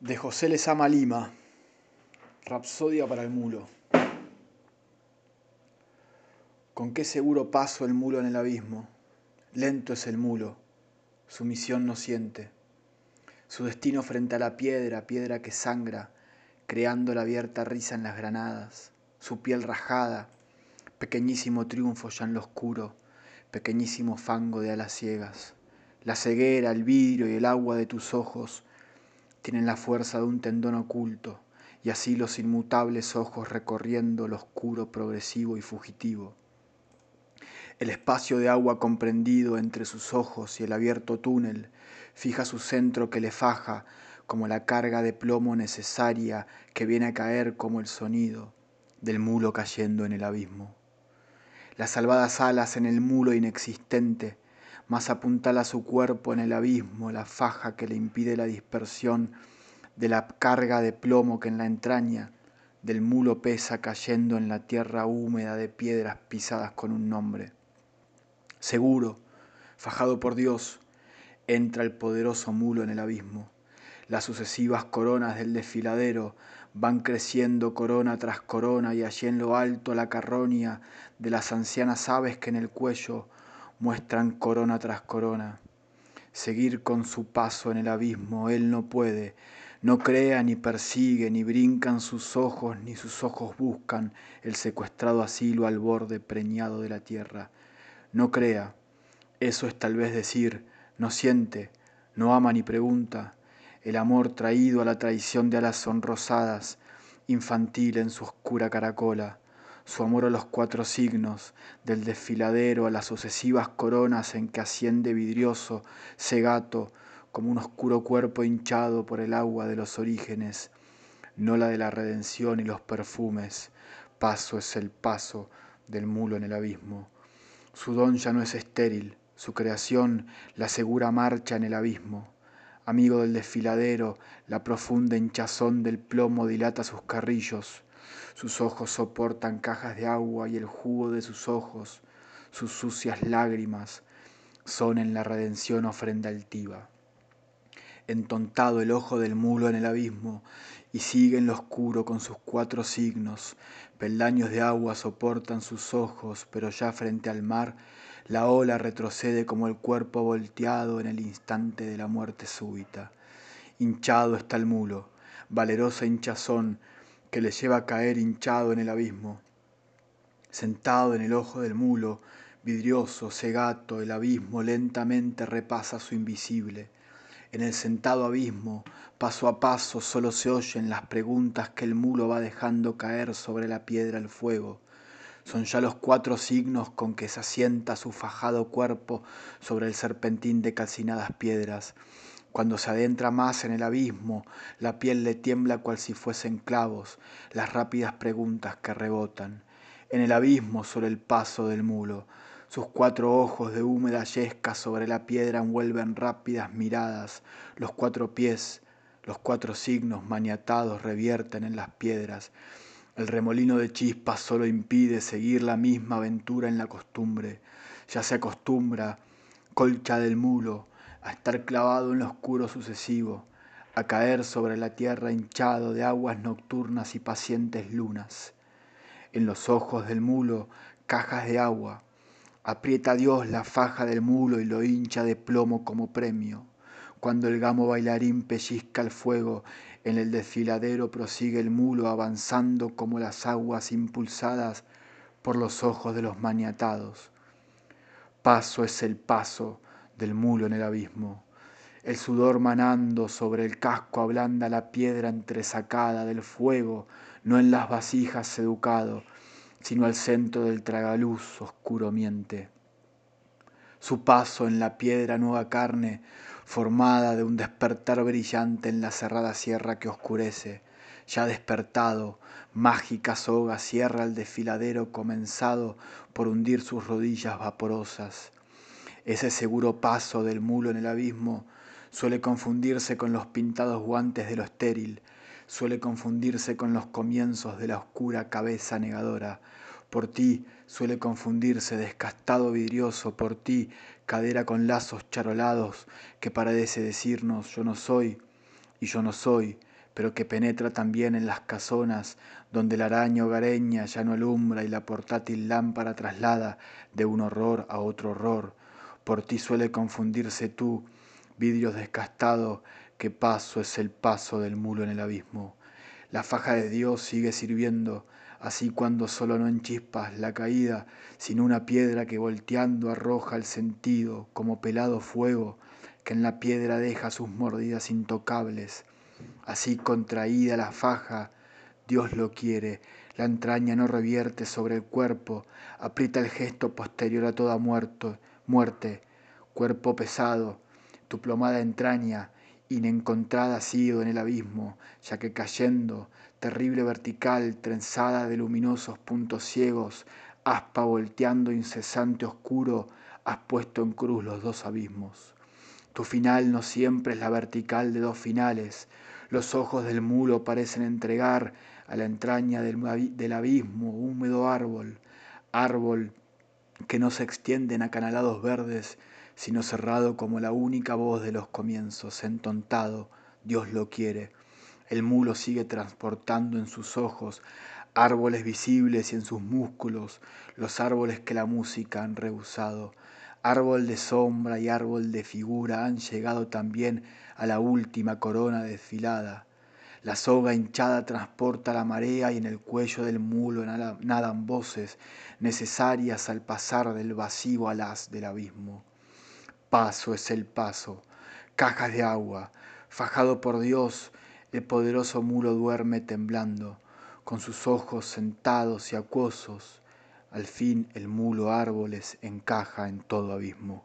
De José Lezama Lima, Rapsodia para el mulo. Con qué seguro paso el mulo en el abismo. Lento es el mulo, su misión no siente. Su destino frente a la piedra, piedra que sangra, creando la abierta risa en las granadas. Su piel rajada, pequeñísimo triunfo ya en lo oscuro, pequeñísimo fango de alas ciegas. La ceguera, el vidrio y el agua de tus ojos tienen la fuerza de un tendón oculto, y así los inmutables ojos recorriendo lo oscuro, progresivo y fugitivo. El espacio de agua comprendido entre sus ojos y el abierto túnel fija su centro que le faja como la carga de plomo necesaria que viene a caer como el sonido del mulo cayendo en el abismo. Las salvadas alas en el mulo inexistente más apuntala su cuerpo en el abismo, la faja que le impide la dispersión de la carga de plomo que en la entraña del mulo pesa cayendo en la tierra húmeda de piedras pisadas con un nombre. Seguro, fajado por Dios, entra el poderoso mulo en el abismo. Las sucesivas coronas del desfiladero van creciendo corona tras corona y allí en lo alto la carroña de las ancianas aves que en el cuello muestran corona tras corona. Seguir con su paso en el abismo él no puede, no crea ni persigue, ni brincan sus ojos, ni sus ojos buscan el secuestrado asilo al borde preñado de la tierra. No crea, eso es tal vez decir, no siente, no ama ni pregunta, el amor traído a la traición de alas sonrosadas, infantil en su oscura caracola su amor a los cuatro signos, del desfiladero a las sucesivas coronas en que asciende vidrioso, cegato, como un oscuro cuerpo hinchado por el agua de los orígenes, no la de la redención y los perfumes. Paso es el paso del mulo en el abismo. Su don ya no es estéril, su creación la segura marcha en el abismo. Amigo del desfiladero, la profunda hinchazón del plomo dilata sus carrillos sus ojos soportan cajas de agua y el jugo de sus ojos, sus sucias lágrimas, son en la redención ofrenda altiva. Entontado el ojo del mulo en el abismo, y sigue en lo oscuro con sus cuatro signos, peldaños de agua soportan sus ojos, pero ya frente al mar, la ola retrocede como el cuerpo volteado en el instante de la muerte súbita. Hinchado está el mulo, valerosa hinchazón, que le lleva a caer hinchado en el abismo. Sentado en el ojo del mulo, vidrioso, cegato, el abismo lentamente repasa su invisible. En el sentado abismo, paso a paso, solo se oyen las preguntas que el mulo va dejando caer sobre la piedra el fuego. Son ya los cuatro signos con que se asienta su fajado cuerpo sobre el serpentín de calcinadas piedras. Cuando se adentra más en el abismo, la piel le tiembla cual si fuesen clavos, las rápidas preguntas que rebotan. En el abismo sobre el paso del mulo, sus cuatro ojos de húmeda yesca sobre la piedra envuelven rápidas miradas, los cuatro pies, los cuatro signos maniatados revierten en las piedras. El remolino de chispas solo impide seguir la misma aventura en la costumbre. Ya se acostumbra, colcha del mulo, a estar clavado en lo oscuro sucesivo, a caer sobre la tierra hinchado de aguas nocturnas y pacientes lunas. En los ojos del mulo, cajas de agua. Aprieta Dios la faja del mulo y lo hincha de plomo como premio. Cuando el gamo bailarín pellizca el fuego, en el desfiladero prosigue el mulo avanzando como las aguas impulsadas por los ojos de los maniatados. Paso es el paso, del mulo en el abismo. El sudor manando sobre el casco ablanda la piedra entresacada del fuego, no en las vasijas educado, sino al centro del tragaluz oscuro miente. Su paso en la piedra nueva carne, formada de un despertar brillante en la cerrada sierra que oscurece, ya despertado, mágica soga cierra el desfiladero comenzado por hundir sus rodillas vaporosas ese seguro paso del mulo en el abismo suele confundirse con los pintados guantes de lo estéril, suele confundirse con los comienzos de la oscura cabeza negadora. Por ti suele confundirse descastado vidrioso, por ti cadera con lazos charolados que parece decirnos yo no soy y yo no soy, pero que penetra también en las casonas, donde la araña hogareña ya no alumbra y la portátil lámpara traslada de un horror a otro horror. Por ti suele confundirse tú, vidrio descastado, que paso es el paso del mulo en el abismo. La faja de Dios sigue sirviendo, así cuando solo no en chispas la caída, sin una piedra que volteando arroja el sentido como pelado fuego que en la piedra deja sus mordidas intocables. Así contraída la faja, Dios lo quiere, la entraña no revierte sobre el cuerpo, aprieta el gesto posterior a toda muerto, muerte, cuerpo pesado, tu plomada entraña, inencontrada ha sido en el abismo, ya que cayendo, terrible vertical, trenzada de luminosos puntos ciegos, aspa volteando incesante oscuro, has puesto en cruz los dos abismos. Tu final no siempre es la vertical de dos finales. Los ojos del mulo parecen entregar a la entraña del, abismo húmedo árbol, árbol que no se extiende en acanalados verdes, sino cerrado como la única voz de los comienzos, entontado, Dios lo quiere. El mulo sigue transportando en sus ojos árboles visibles y en sus músculos los árboles que la música han rehusado. Árbol de sombra y árbol de figura han llegado también a la última corona desfilada. La soga hinchada transporta la marea y en el cuello del mulo nadan voces necesarias al pasar del vacío al as del abismo. Paso es el paso, cajas de agua, fajado por Dios, el poderoso mulo duerme temblando, con sus ojos sentados y acuosos, al fin el mulo árboles encaja en todo abismo.